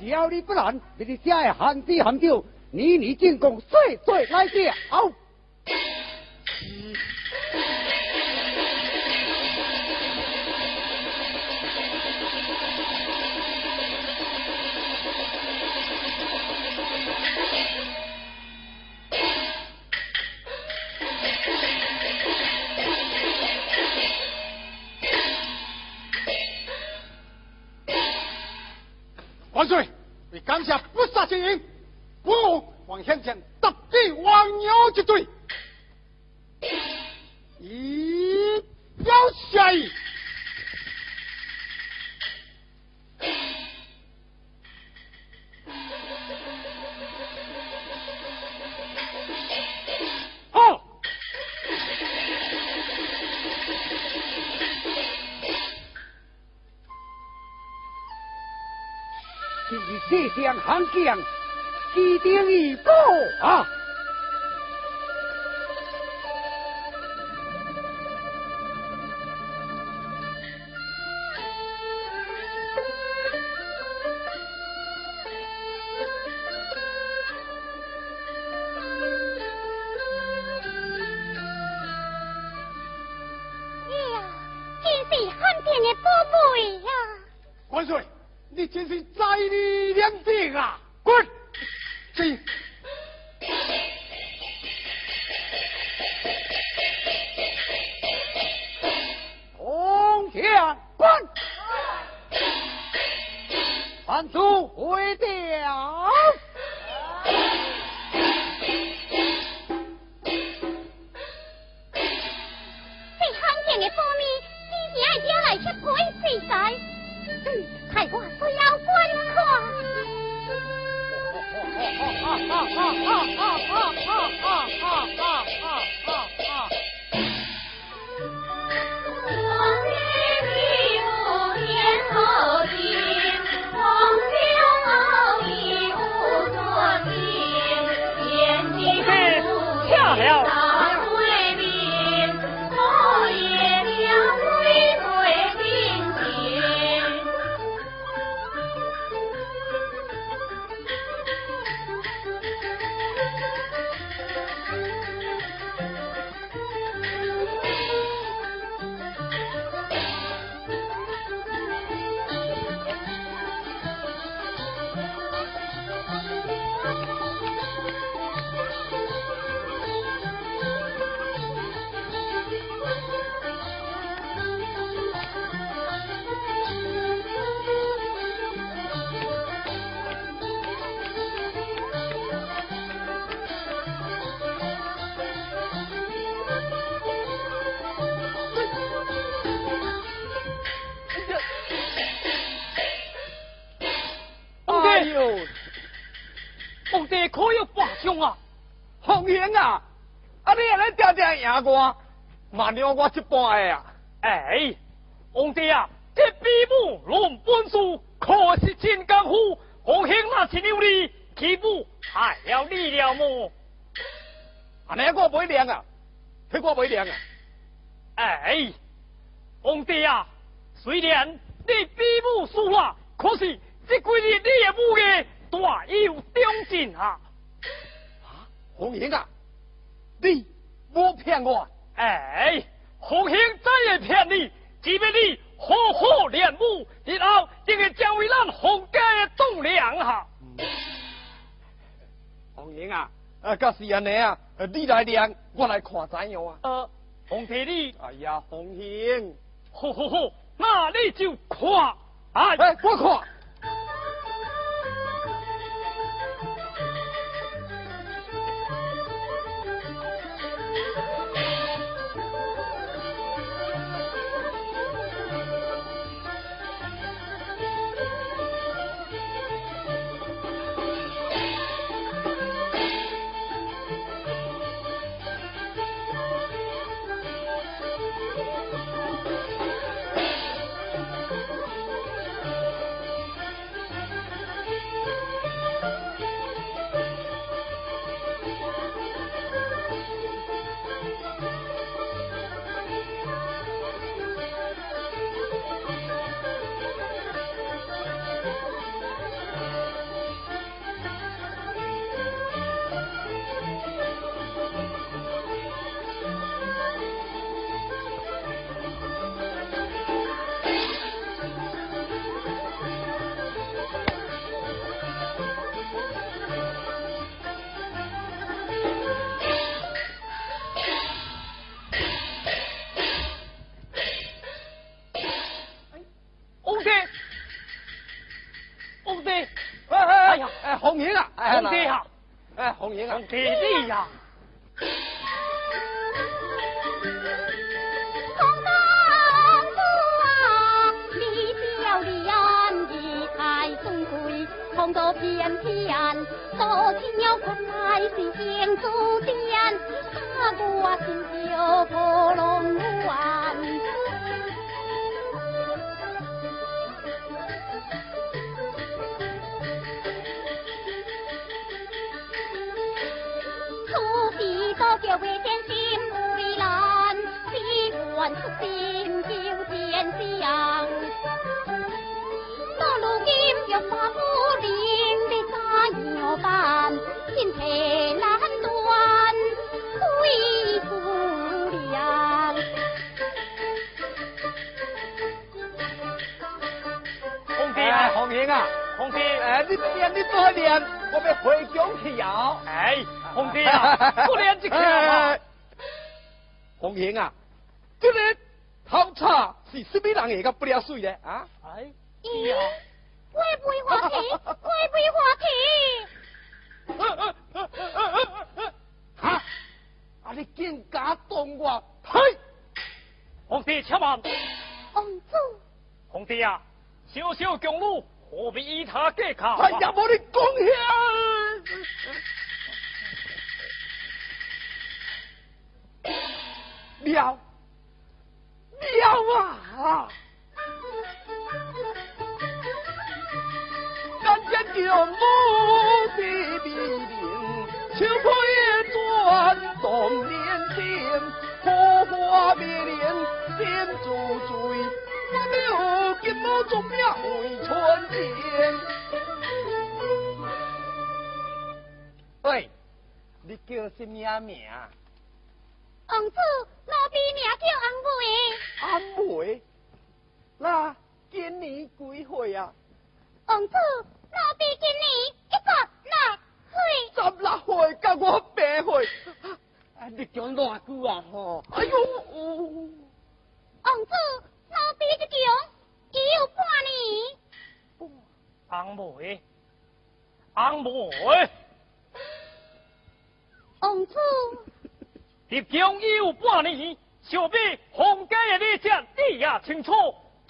只要你不懒，你的家也寒地寒酒，你你进贡，岁岁来好。谢不，王向前特地王牛一对，一要下意。将行将，一定一步啊！万岁！你真是灾理两地啊！滚！进。红天滚！反祖回调。这的，爱来吃？不要观看啊啊啊啊啊啊啊啊啊啊啊啊定定赢我，嘛让我一半的啊！哎，皇帝啊，这比武论本事，可是真功夫。皇兄那是有你，岂不害了你了么？安尼我袂凉啊，迄我袂凉啊！哎，皇帝啊，虽然你比武输了，可是这几日你的武艺大有长进啊！啊，红兄啊，你莫骗我！哎，红兴再也骗你？只要你好好练武，日后定会成为咱洪家的栋梁哈！红英啊，啊，假是安尼啊，你来练，我来看怎样啊？呃，红弟你，哎呀，红英，好好好，那你就看，哎，我看。豆片片，多情鸟困来心惊足见，他过心就破龙湾。叫为天心为难，喜欢出心你练你多练，我要回宫去摇。哎。皇帝啊，不练就跳嘛！红英啊，这个好茶是什么人会个不了水的啊？哎，呀，会不会滑梯？会不会滑梯？哈！啊，你更加动我！嘿，皇帝且慢。王子。皇帝啊，小小公路何必以他计较？哎呀，我的讲下。了了啊！叫母的比邻，秋波也转动连心，荷花灭莲点珠坠，六金毛中了为春天。喂，你叫什么名？王子，奴婢名叫安梅。安梅，那今年几岁啊？王子，老弟今年一十六岁。十六岁，甲我八岁。啊，你讲偌久啊？吼！哎呦！王子，老弟这讲已有半年。安梅，安梅。王子。立将已有半年，想必皇家的理想你也清楚，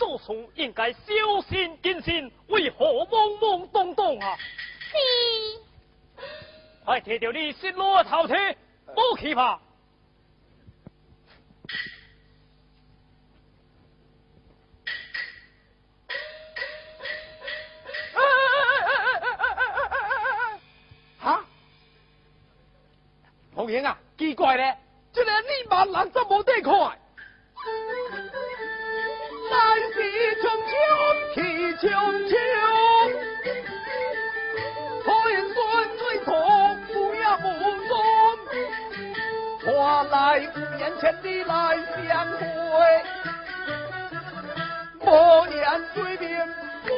做事应该小心谨慎，为何懵懵懂懂啊？是。快摕着你失落的头体，不去吧。啊？红英啊，奇怪咧，这个你万人怎无得看？来势汹汹，气汹汹，推孙最痛，不要不中，花来五年千里来相会，莫言水面不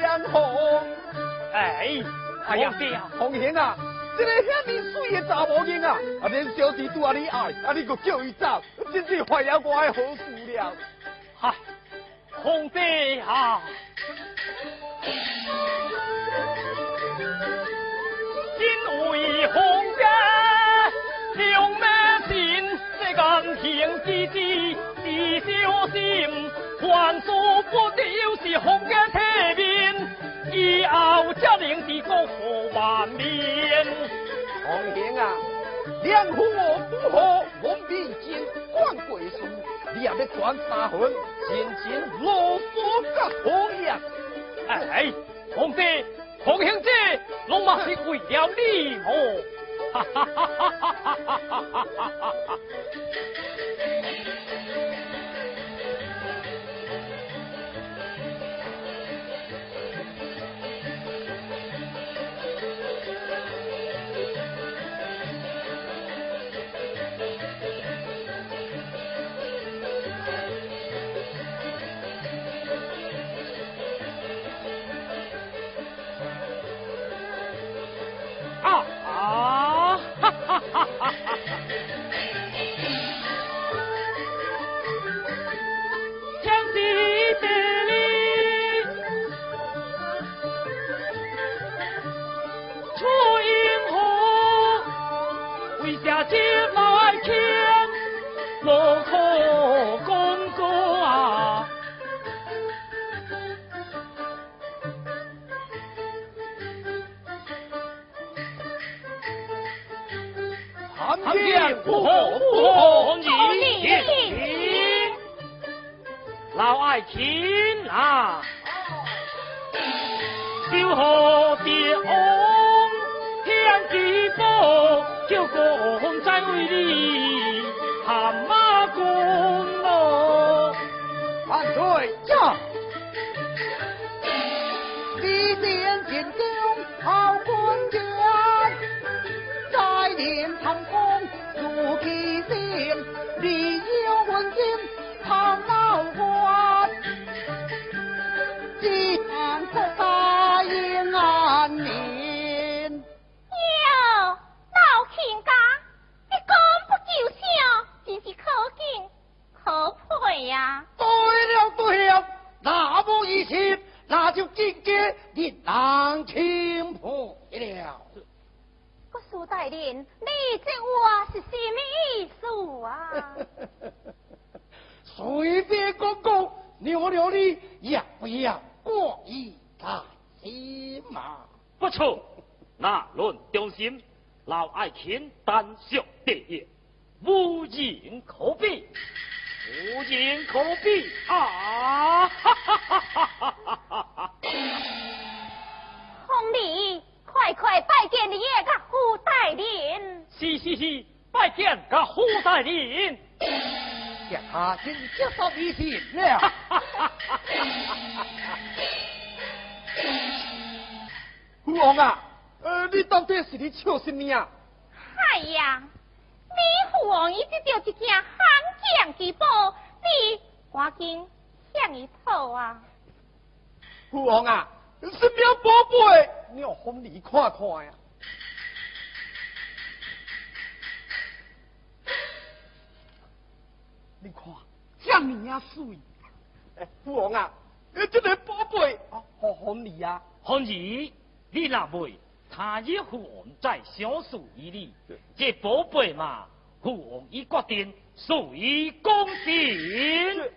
相逢。哎，哎呀皇帝啊，，红英啊，这个遐尼水的查某囡啊，啊连小弟拄啊你爱，啊你搁叫伊走，真是坏了我的好事了。嗨，皇帝啊，因为皇家两咩心，这感情之之是小心，还说不了是皇家体面，以后才能是国富万面。红英啊，两虎不和，我面前管贵书，你也要管三分，真正啰嗦甲讨厌。哎，皇帝，皇兄弟，拢嘛是为了你哦。哈哈哈哈哈哈哈哈哈哈！红你看看呀、你看，这么啊水。哎，父王啊，呃这个宝贝啊，好红你啊。红儿，你若袂，他日父王在相诉于你，这宝贝嘛，父王已决定属于公行。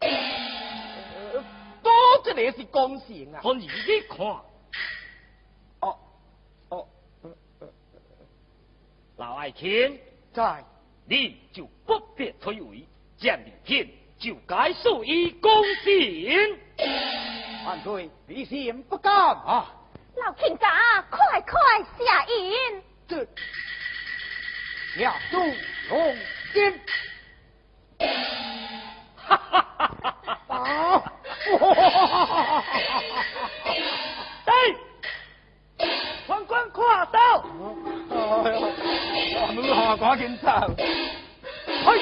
呃，多这个是公行啊。红儿，你看，老爱卿在，你就不必推诿，见明天就该属于公信。万岁，李信不敢啊！老天家，快快下印。这，下注龙金。哈哈哈哈哈哈！哈哈哈哈哈哈！对，皇冠跨刀。哎呀！Vào 赶紧走嘿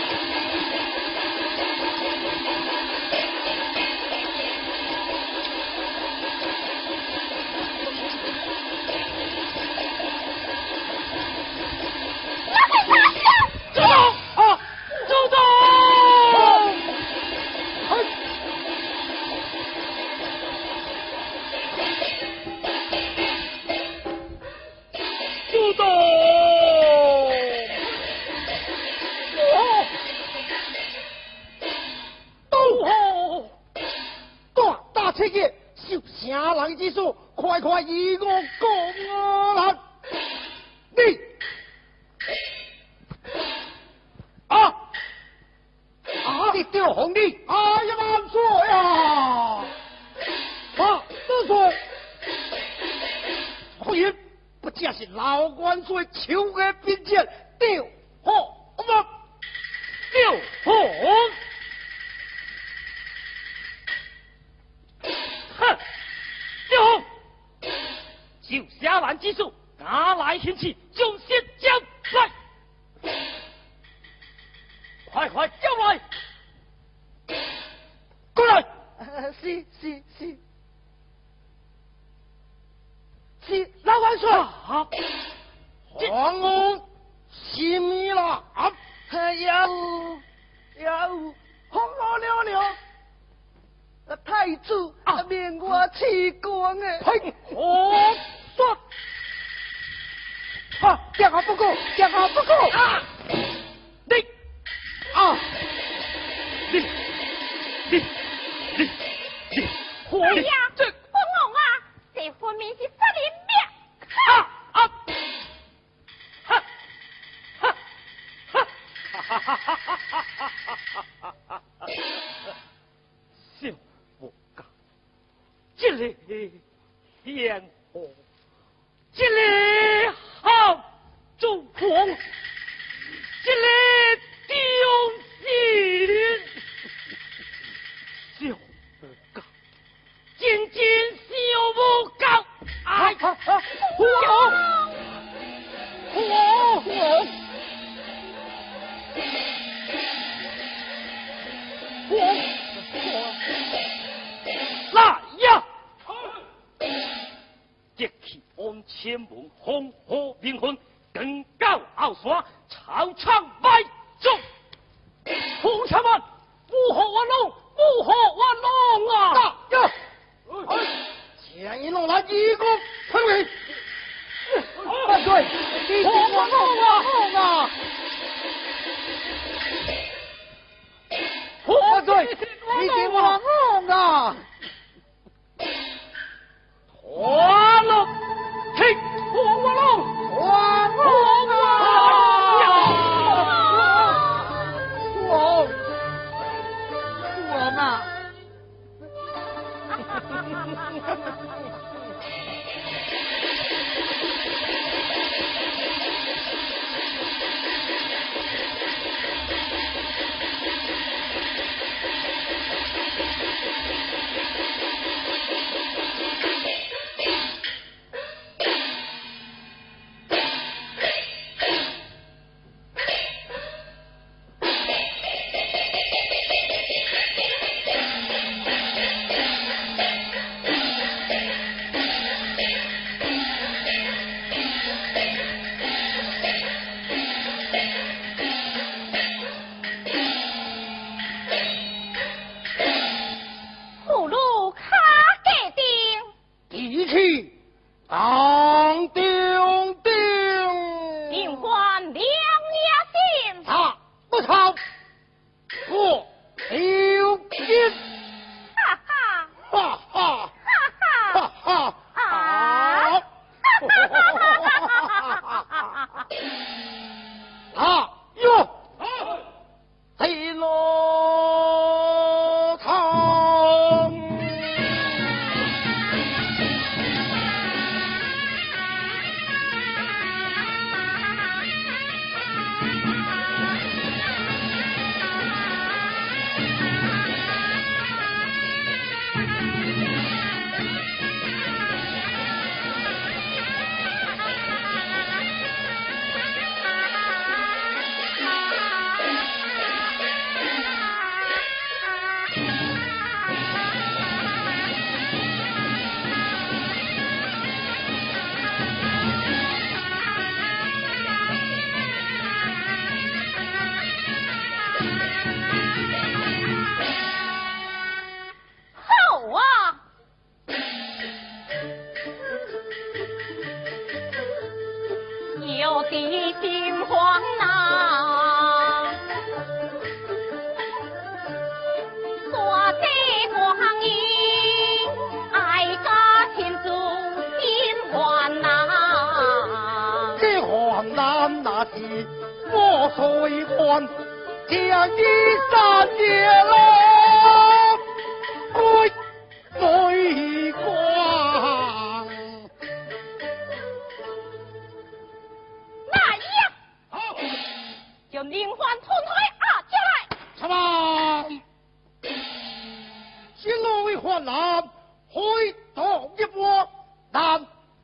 Làm hội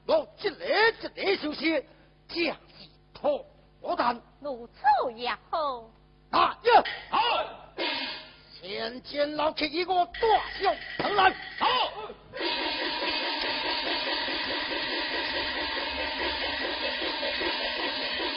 落这里 nhân hoa, đàn 操也好 chết 见老天一个大笑腾来，好 Thank you.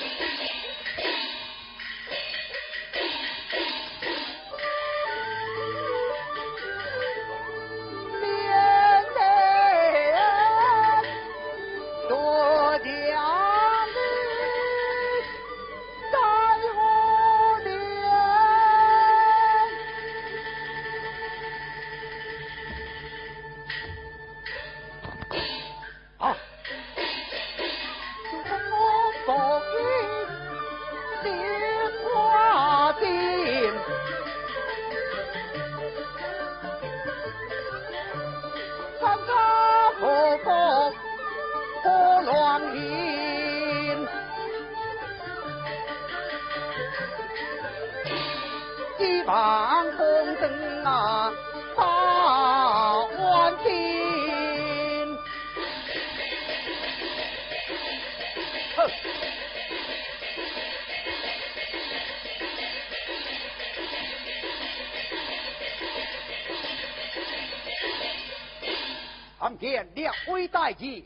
殿两位带进。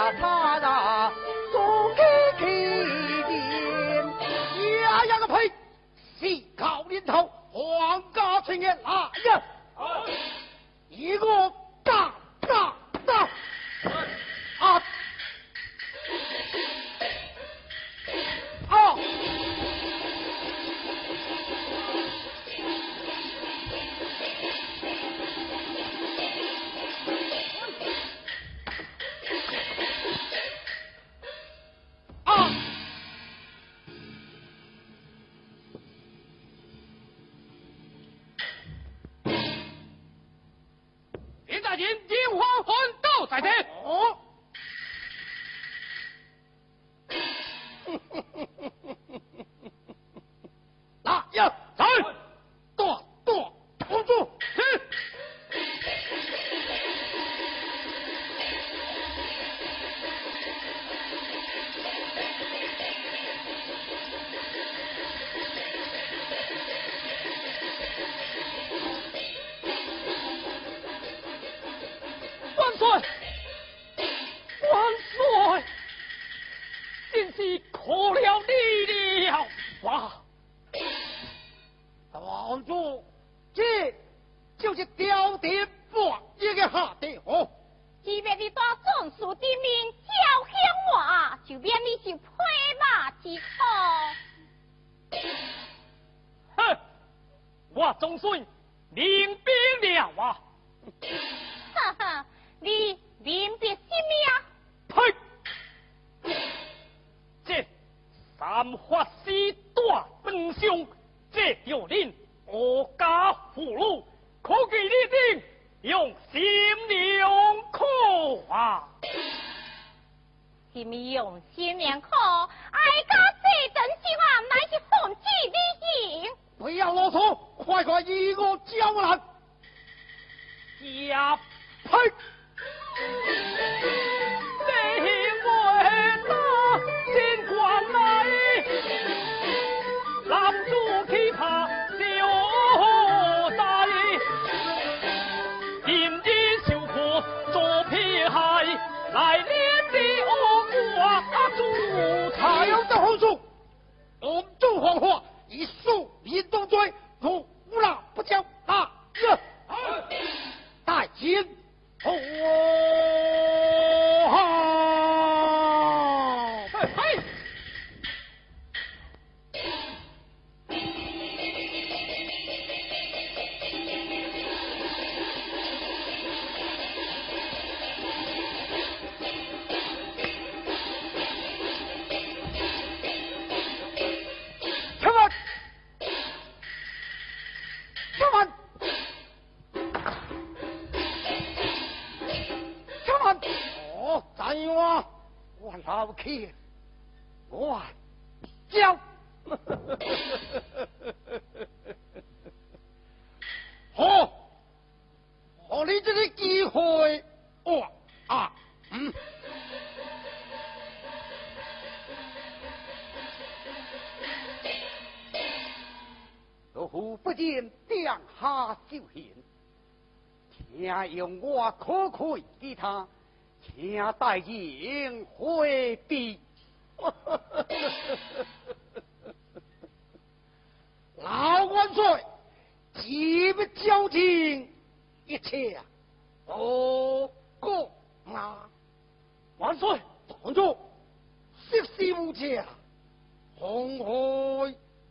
呀他。来年的红我，阿忠太阳的红烛，红烛黄花一树一冬醉。愧给他，请带人回避。老万岁，急不交情，一切啊，都过啊！万岁，同住，十事无家，红海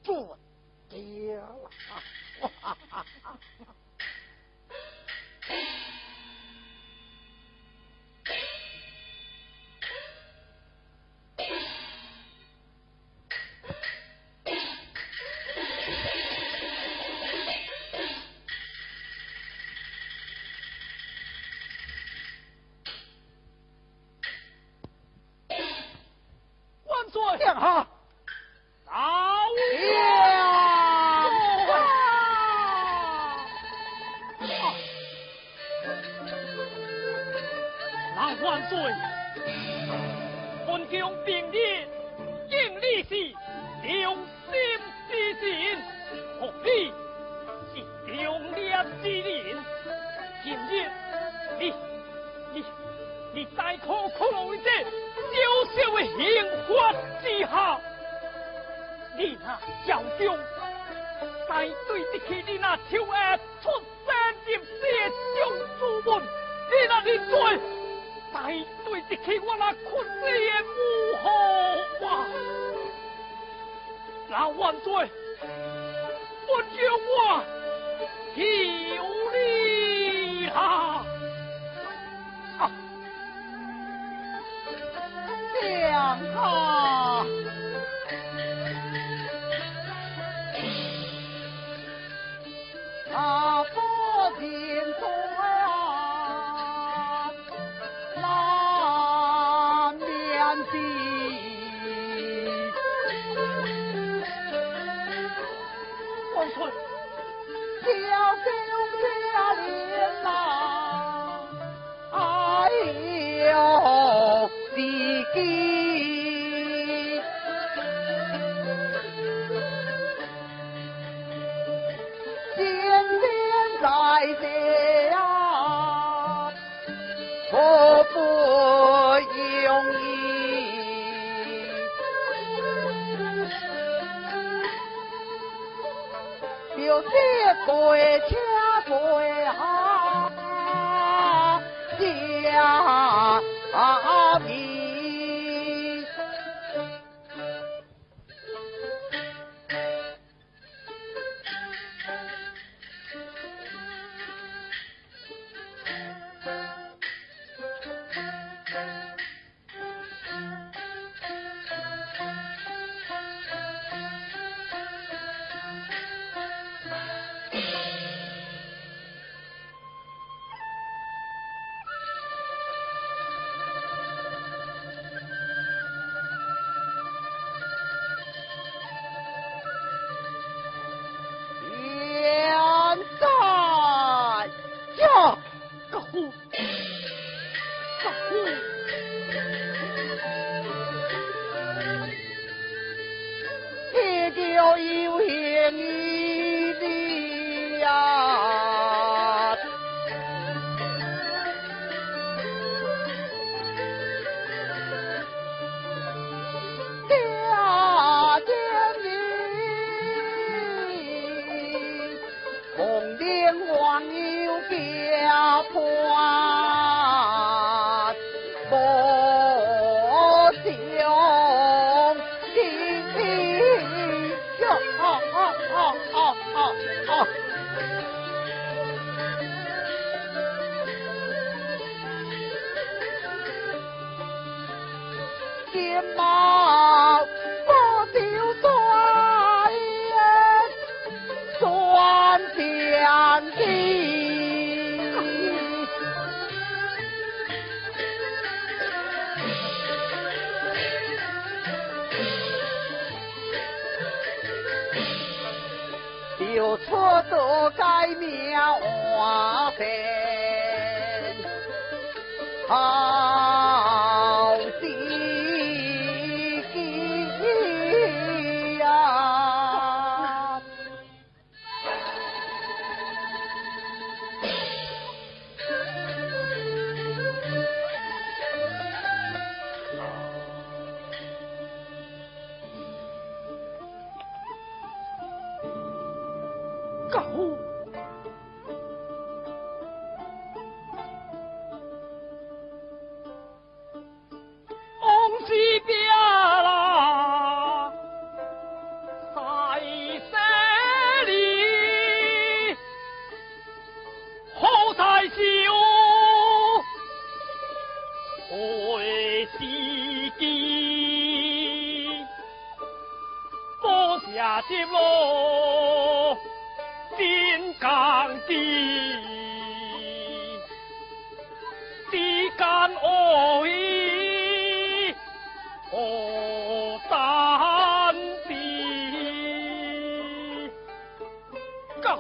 准掉了。拿万岁我绝我一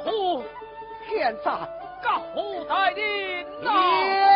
呼天煞高在地上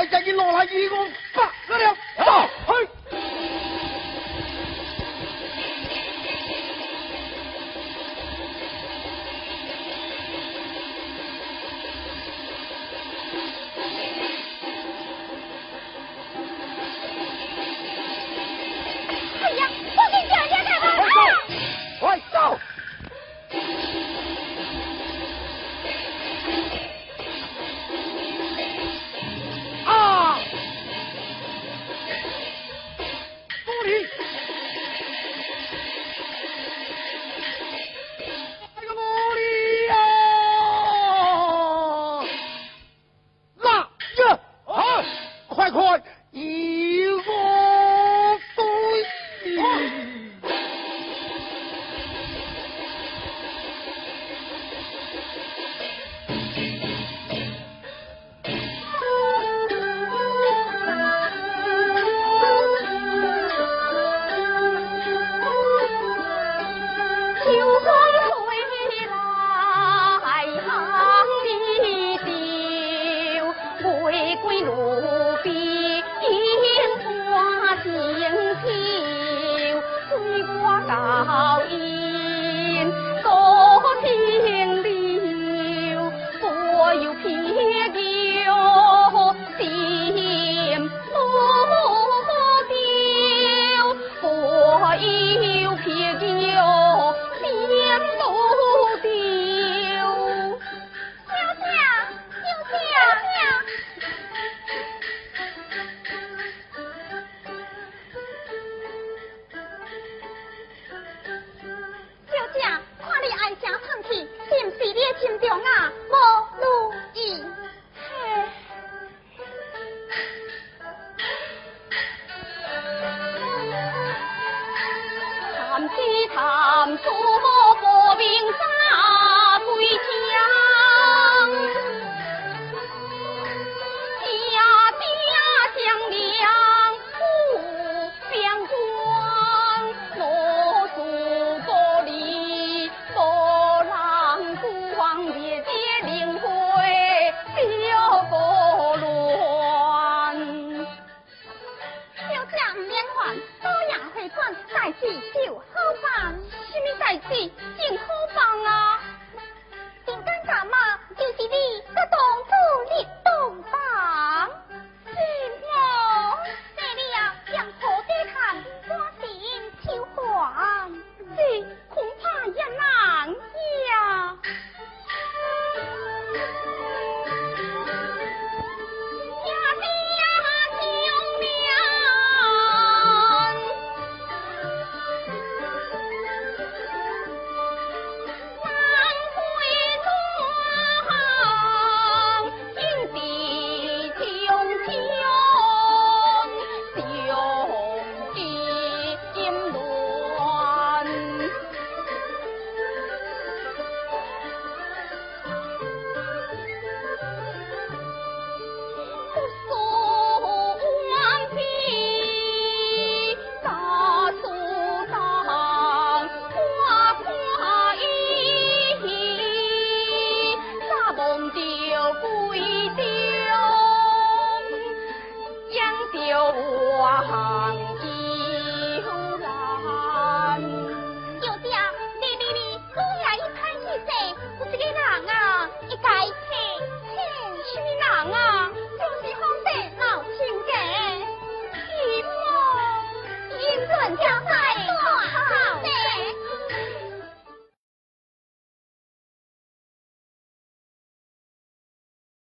我一见你落了一个法。